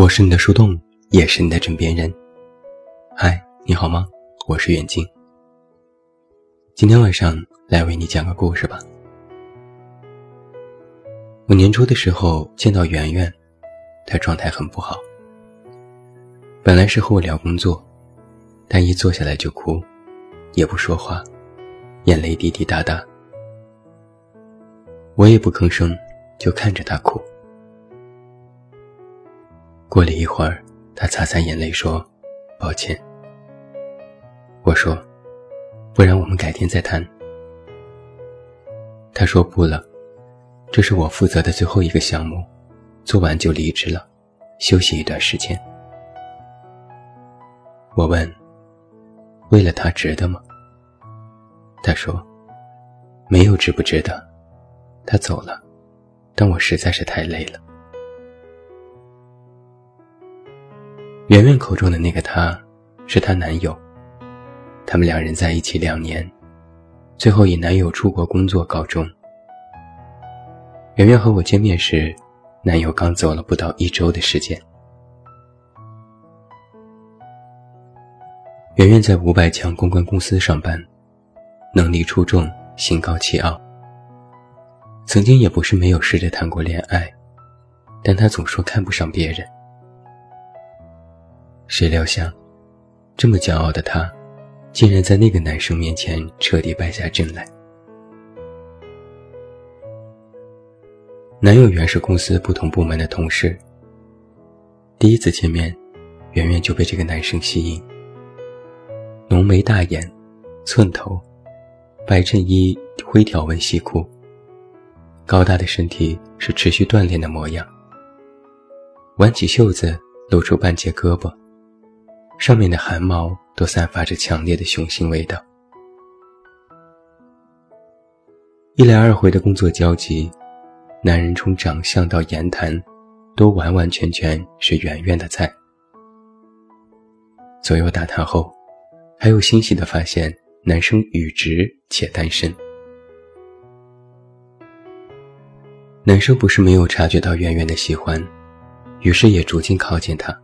我是你的树洞，也是你的枕边人。嗨，你好吗？我是远近。今天晚上来为你讲个故事吧。我年初的时候见到圆圆，她状态很不好。本来是和我聊工作，但一坐下来就哭，也不说话，眼泪滴滴答答。我也不吭声，就看着她哭。过了一会儿，他擦擦眼泪说：“抱歉。”我说：“不然我们改天再谈。”他说：“不了，这是我负责的最后一个项目，做完就离职了，休息一段时间。”我问：“为了他值得吗？”他说：“没有值不值得，他走了，但我实在是太累了。”圆圆口中的那个他，是她男友。他们两人在一起两年，最后以男友出国工作告终。圆圆和我见面时，男友刚走了不到一周的时间。圆圆在五百强公关公司上班，能力出众，心高气傲。曾经也不是没有试着谈过恋爱，但她总说看不上别人。谁料想，这么骄傲的她，竟然在那个男生面前彻底败下阵来。男友原是公司不同部门的同事。第一次见面，圆圆就被这个男生吸引。浓眉大眼，寸头，白衬衣灰条纹西裤。高大的身体是持续锻炼的模样。挽起袖子，露出半截胳膊。上面的汗毛都散发着强烈的雄性味道。一来二回的工作交集，男人从长相到言谈，都完完全全是圆圆的菜。左右打探后，还有欣喜的发现，男生语直且单身。男生不是没有察觉到圆圆的喜欢，于是也逐渐靠近她。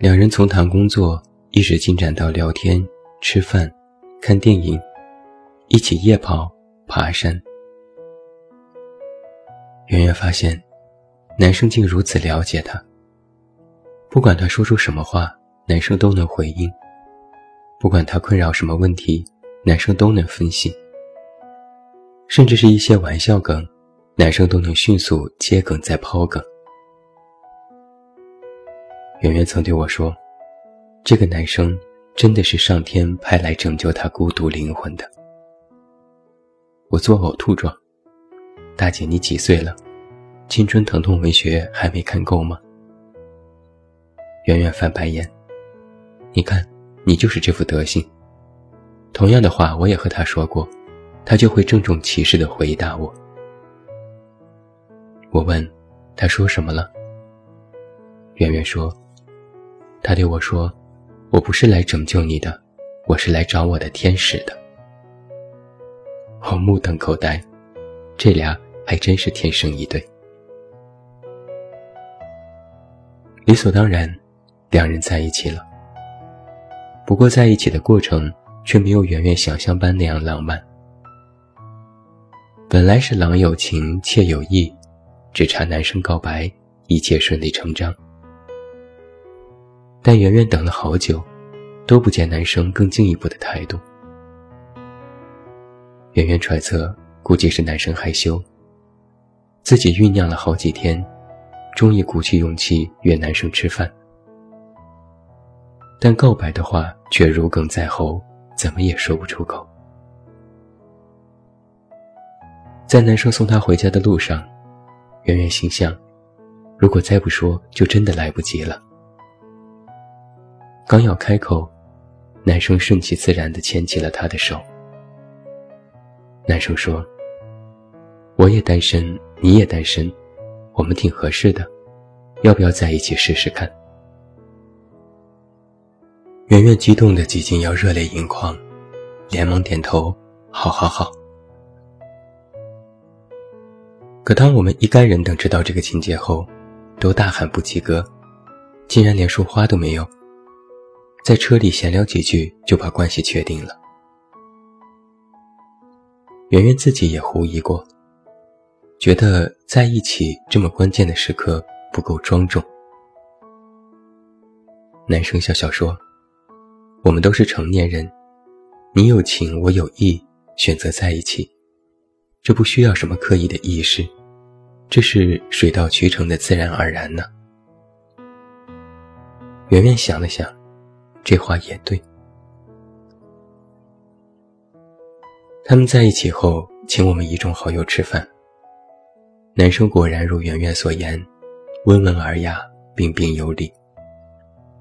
两人从谈工作一直进展到聊天、吃饭、看电影，一起夜跑、爬山。圆圆发现，男生竟如此了解她。不管她说出什么话，男生都能回应；不管她困扰什么问题，男生都能分析。甚至是一些玩笑梗，男生都能迅速接梗再抛梗。圆圆曾对我说：“这个男生真的是上天派来拯救他孤独灵魂的。”我做呕吐状。大姐，你几岁了？青春疼痛文学还没看够吗？圆圆翻白眼。你看，你就是这副德行。同样的话我也和他说过，他就会郑重其事地回答我。我问，他说什么了？圆圆说。他对我说：“我不是来拯救你的，我是来找我的天使的。”我目瞪口呆，这俩还真是天生一对。理所当然，两人在一起了。不过在一起的过程却没有圆圆想象般那样浪漫。本来是郎有情妾有意，只差男生告白，一切顺理成章。但圆圆等了好久，都不见男生更进一步的态度。圆圆揣测，估计是男生害羞。自己酝酿了好几天，终于鼓起勇气约男生吃饭。但告白的话却如鲠在喉，怎么也说不出口。在男生送她回家的路上，圆圆心想：如果再不说，就真的来不及了。刚要开口，男生顺其自然地牵起了她的手。男生说：“我也单身，你也单身，我们挺合适的，要不要在一起试试看？”圆圆激动的几近要热泪盈眶，连忙点头：“好好好。”可当我们一干人等知道这个情节后，都大喊不及格，竟然连束花都没有。在车里闲聊几句就把关系确定了。圆圆自己也狐疑过，觉得在一起这么关键的时刻不够庄重。男生笑笑说：“我们都是成年人，你有情我有意，选择在一起，这不需要什么刻意的意识。”这是水到渠成的自然而然呢。圆圆想了想，这话也对。他们在一起后，请我们一众好友吃饭。男生果然如圆圆所言，温文尔雅，彬彬有礼，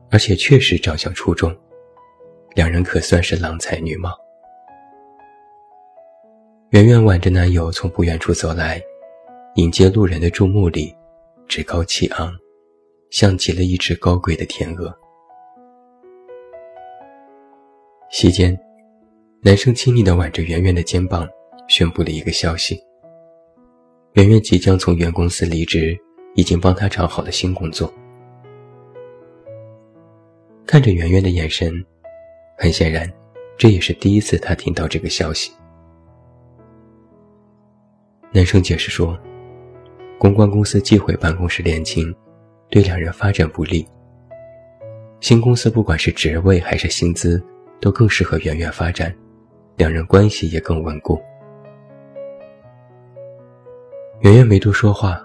而且确实长相出众，两人可算是郎才女貌。圆圆挽着男友从不远处走来。迎接路人的注目礼，趾高气昂，像极了一只高贵的天鹅。席间，男生亲昵地挽着圆圆的肩膀，宣布了一个消息：圆圆即将从原公司离职，已经帮他找好了新工作。看着圆圆的眼神，很显然，这也是第一次他听到这个消息。男生解释说。公关公司忌讳办公室恋情，对两人发展不利。新公司不管是职位还是薪资，都更适合圆圆发展，两人关系也更稳固。圆圆没多说话，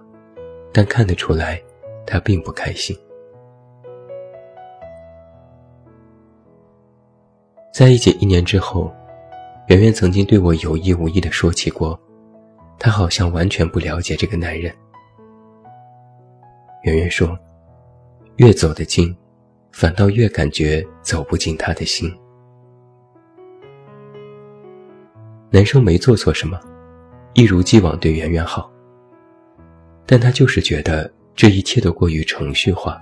但看得出来，她并不开心。在一起一年之后，圆圆曾经对我有意无意地说起过。他好像完全不了解这个男人。圆圆说：“越走得近，反倒越感觉走不进他的心。”男生没做错什么，一如既往对圆圆好。但他就是觉得这一切都过于程序化，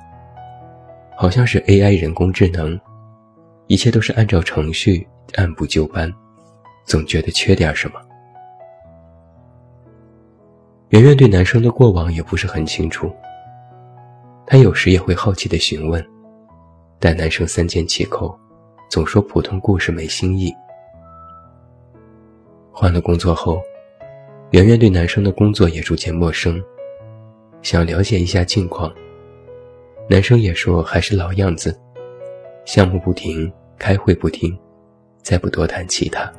好像是 AI 人工智能，一切都是按照程序按部就班，总觉得缺点什么。圆圆对男生的过往也不是很清楚，她有时也会好奇地询问，但男生三缄其口，总说普通故事没新意。换了工作后，圆圆对男生的工作也逐渐陌生，想了解一下近况，男生也说还是老样子，项目不停，开会不停，再不多谈其他。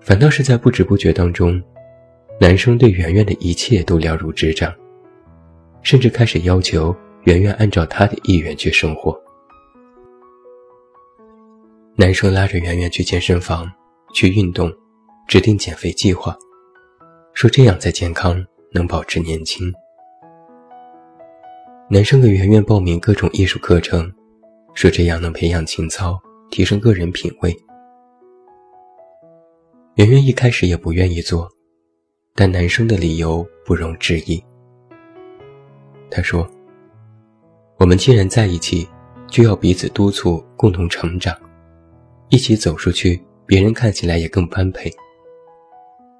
反倒是在不知不觉当中，男生对圆圆的一切都了如指掌，甚至开始要求圆圆按照他的意愿去生活。男生拉着圆圆去健身房去运动，制定减肥计划，说这样才健康，能保持年轻。男生给圆圆报名各种艺术课程，说这样能培养情操，提升个人品味。圆圆一开始也不愿意做，但男生的理由不容置疑。他说：“我们既然在一起，就要彼此督促，共同成长，一起走出去，别人看起来也更般配。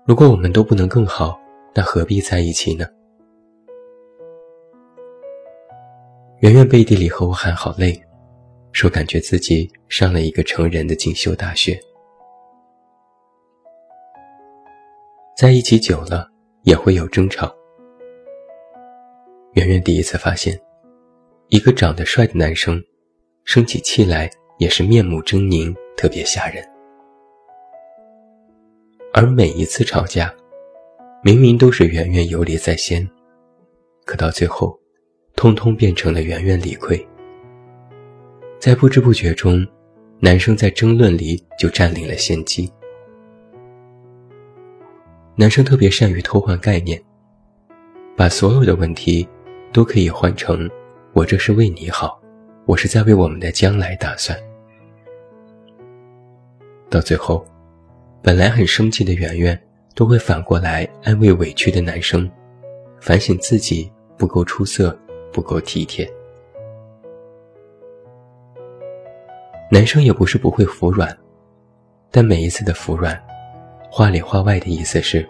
如果我们都不能更好，那何必在一起呢？”圆圆背地里和我喊好累，说感觉自己上了一个成人的进修大学。在一起久了也会有争吵。圆圆第一次发现，一个长得帅的男生，生起气来也是面目狰狞，特别吓人。而每一次吵架，明明都是圆圆有理在先，可到最后，通通变成了圆圆理亏。在不知不觉中，男生在争论里就占领了先机。男生特别善于偷换概念，把所有的问题都可以换成“我这是为你好，我是在为我们的将来打算”。到最后，本来很生气的圆圆都会反过来安慰委屈的男生，反省自己不够出色，不够体贴。男生也不是不会服软，但每一次的服软。话里话外的意思是，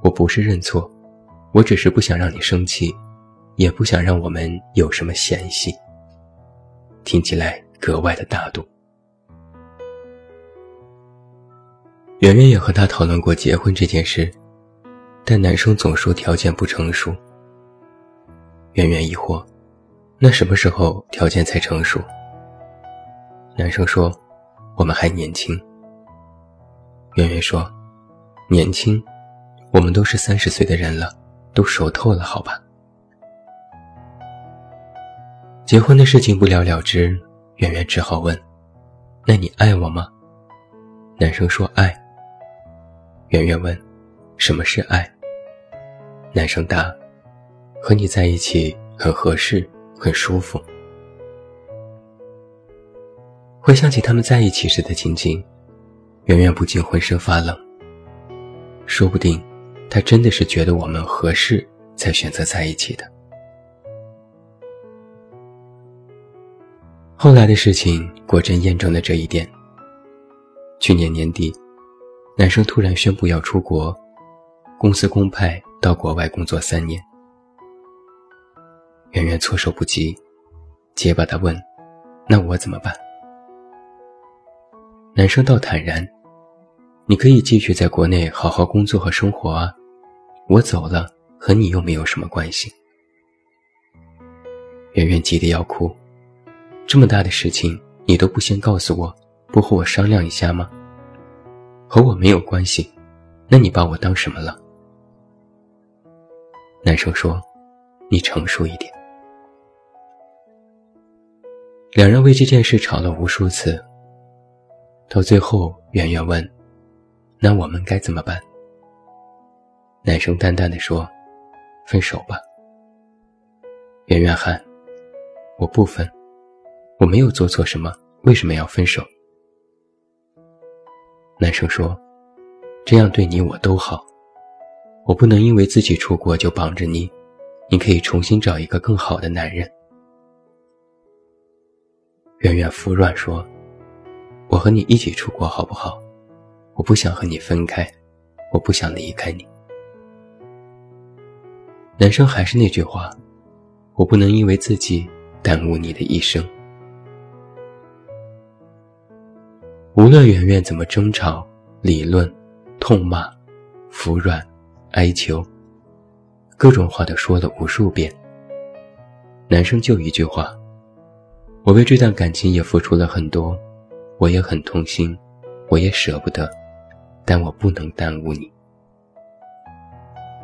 我不是认错，我只是不想让你生气，也不想让我们有什么嫌隙。听起来格外的大度。圆圆也和他讨论过结婚这件事，但男生总说条件不成熟。圆圆疑惑：“那什么时候条件才成熟？”男生说：“我们还年轻。”圆圆说：“年轻，我们都是三十岁的人了，都熟透了，好吧？”结婚的事情不了了之，圆圆只好问：“那你爱我吗？”男生说：“爱。”圆圆问：“什么是爱？”男生答：“和你在一起很合适，很舒服。”回想起他们在一起时的情景。圆圆不禁浑身发冷。说不定，他真的是觉得我们合适，才选择在一起的。后来的事情果真验证了这一点。去年年底，男生突然宣布要出国，公司公派到国外工作三年。圆圆措手不及，结巴地问：“那我怎么办？”男生倒坦然。你可以继续在国内好好工作和生活啊，我走了和你又没有什么关系。圆圆急得要哭，这么大的事情你都不先告诉我，不和我商量一下吗？和我没有关系，那你把我当什么了？男生说：“你成熟一点。”两人为这件事吵了无数次，到最后，圆圆问。那我们该怎么办？男生淡淡的说：“分手吧。”圆圆喊：“我不分，我没有做错什么，为什么要分手？”男生说：“这样对你我都好，我不能因为自己出国就绑着你，你可以重新找一个更好的男人。”圆圆服软说：“我和你一起出国好不好？”我不想和你分开，我不想离开你。男生还是那句话，我不能因为自己耽误你的一生。无论圆圆怎么争吵、理论、痛骂、服软、哀求，各种话都说了无数遍。男生就一句话：我为这段感情也付出了很多，我也很痛心，我也舍不得。但我不能耽误你。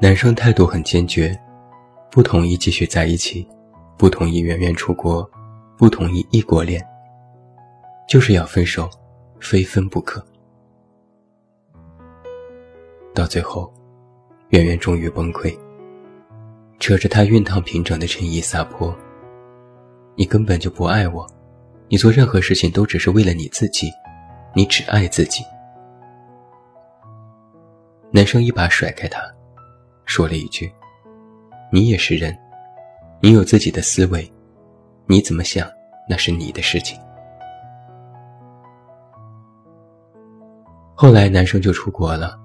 男生态度很坚决，不同意继续在一起，不同意圆圆出国，不同意异国恋，就是要分手，非分不可。到最后，圆圆终于崩溃，扯着他熨烫平整的衬衣撒泼：“你根本就不爱我，你做任何事情都只是为了你自己，你只爱自己。”男生一把甩开她，说了一句：“你也是人，你有自己的思维，你怎么想那是你的事情。”后来男生就出国了，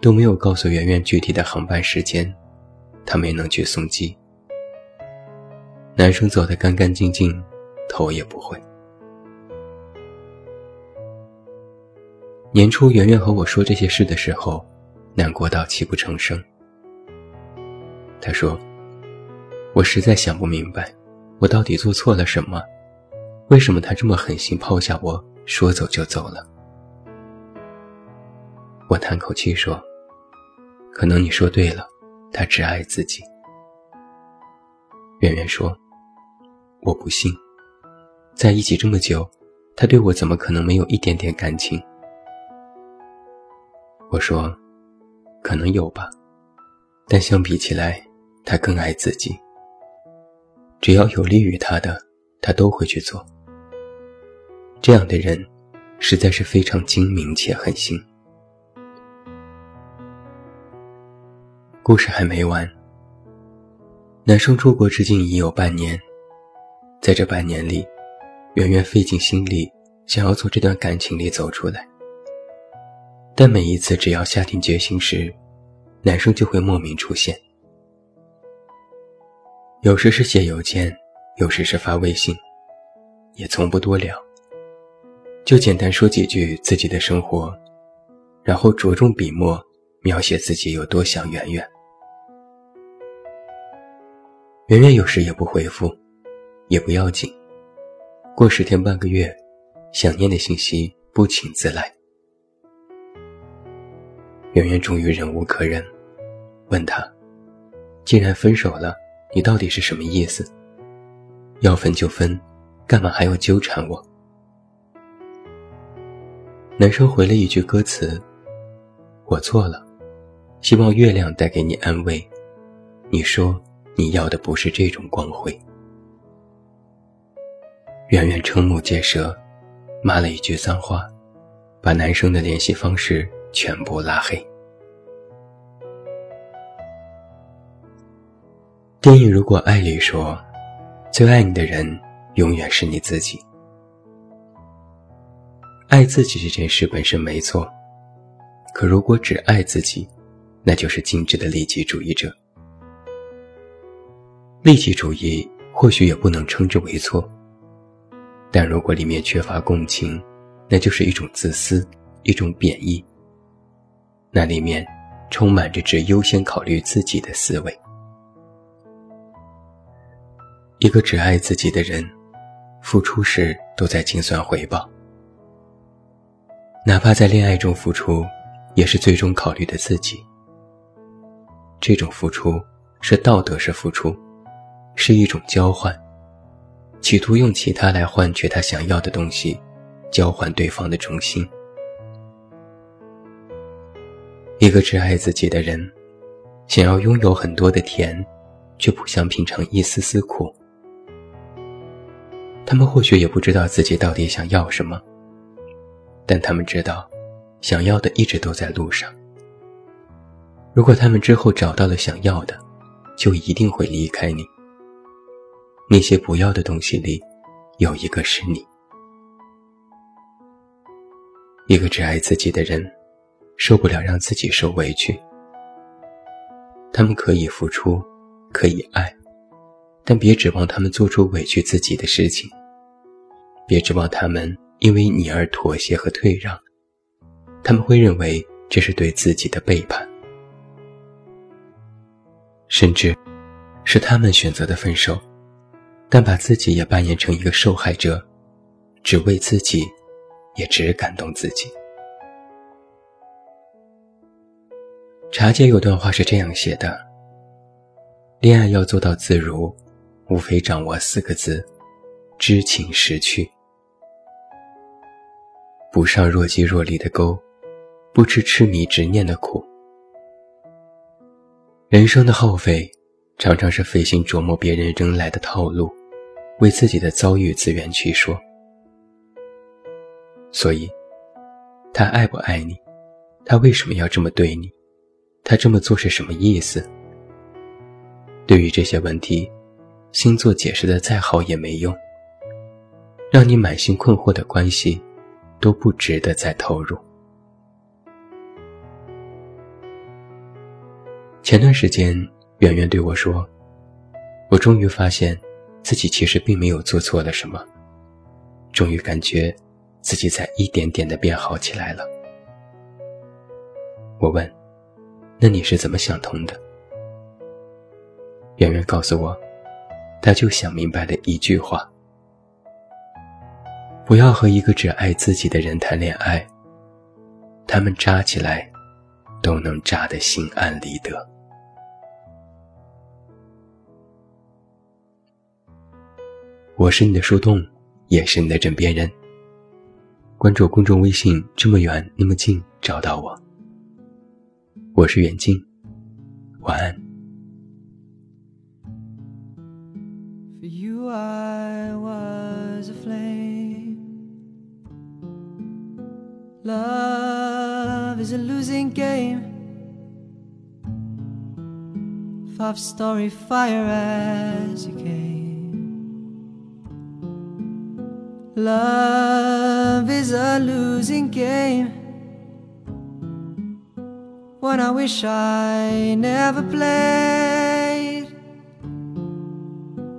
都没有告诉圆圆具体的航班时间，他没能去送机。男生走得干干净净，头也不回。年初圆圆和我说这些事的时候。难过到泣不成声。他说：“我实在想不明白，我到底做错了什么？为什么他这么狠心抛下我，说走就走了？”我叹口气说：“可能你说对了，他只爱自己。”圆圆说：“我不信，在一起这么久，他对我怎么可能没有一点点感情？”我说。可能有吧，但相比起来，他更爱自己。只要有利于他的，他都会去做。这样的人，实在是非常精明且狠心。故事还没完。男生出国至今已有半年，在这半年里，圆圆费尽心力想要从这段感情里走出来。但每一次只要下定决心时，男生就会莫名出现，有时是写邮件，有时是发微信，也从不多聊，就简单说几句自己的生活，然后着重笔墨描写自己有多想圆圆。圆圆有时也不回复，也不要紧，过十天半个月，想念的信息不请自来。圆圆终于忍无可忍，问他：“既然分手了，你到底是什么意思？要分就分，干嘛还要纠缠我？”男生回了一句歌词：“我错了，希望月亮带给你安慰。”你说你要的不是这种光辉。圆圆瞠目结舌，骂了一句脏话，把男生的联系方式。全部拉黑。电影《如果爱》里说：“最爱你的人，永远是你自己。”爱自己这件事本身没错，可如果只爱自己，那就是精致的利己主义者。利己主义或许也不能称之为错，但如果里面缺乏共情，那就是一种自私，一种贬义。那里面充满着只优先考虑自己的思维。一个只爱自己的人，付出时都在精算回报，哪怕在恋爱中付出，也是最终考虑的自己。这种付出是道德式付出，是一种交换，企图用其他来换取他想要的东西，交换对方的忠心。一个只爱自己的人，想要拥有很多的甜，却不想品尝一丝丝苦。他们或许也不知道自己到底想要什么，但他们知道，想要的一直都在路上。如果他们之后找到了想要的，就一定会离开你。那些不要的东西里，有一个是你。一个只爱自己的人。受不了让自己受委屈，他们可以付出，可以爱，但别指望他们做出委屈自己的事情。别指望他们因为你而妥协和退让，他们会认为这是对自己的背叛，甚至是他们选择的分手，但把自己也扮演成一个受害者，只为自己，也只感动自己。茶姐有段话是这样写的：恋爱要做到自如，无非掌握四个字：知情识趣。不上若即若离的钩，不吃痴迷执念的苦。人生的耗费，常常是费心琢磨别人扔来的套路，为自己的遭遇自圆其说。所以，他爱不爱你？他为什么要这么对你？他这么做是什么意思？对于这些问题，星座解释的再好也没用。让你满心困惑的关系，都不值得再投入。前段时间，圆圆对我说：“我终于发现，自己其实并没有做错了什么，终于感觉自己在一点点的变好起来了。”我问。那你是怎么想通的？圆圆告诉我，他就想明白了一句话：不要和一个只爱自己的人谈恋爱。他们扎起来，都能扎得心安理得。我是你的树洞，也是你的枕边人。关注公众微信，这么远那么近，找到我。我是远近，晚安。For you I was a flame. Love is a losing game. Five story fire as you came. Love is a losing game. When I wish I never played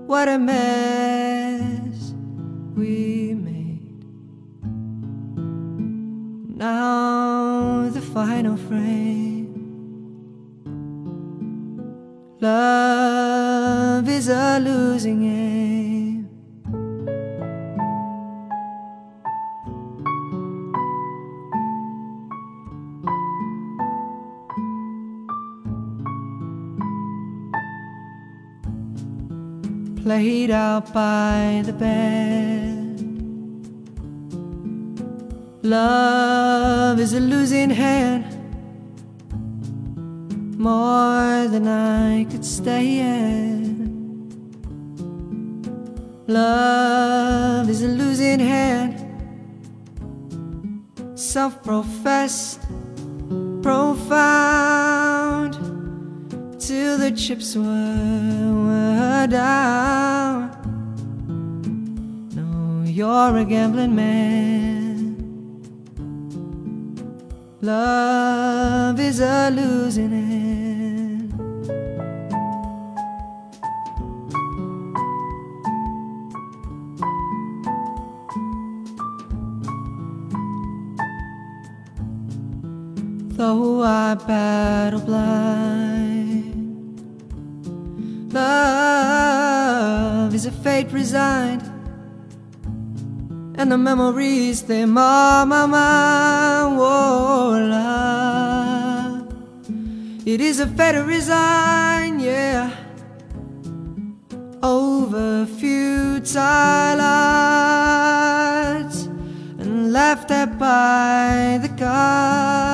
what a mess we made. Now the final frame. Love is a losing game. Played out by the bed. Love is a losing hand more than I could stand. Love is a losing hand, self professed, profound, till the chips were, were down. No, you're a gambling man. Love is a losing hand. Though I battle blind, love is a fate resigned and the memories they mar my mind. Oh, love, it is a fate resigned, yeah, over futile arts and laughed at by the gods.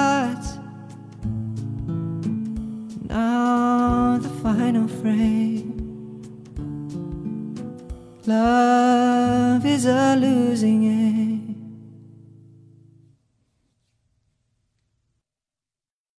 Love is a losing game.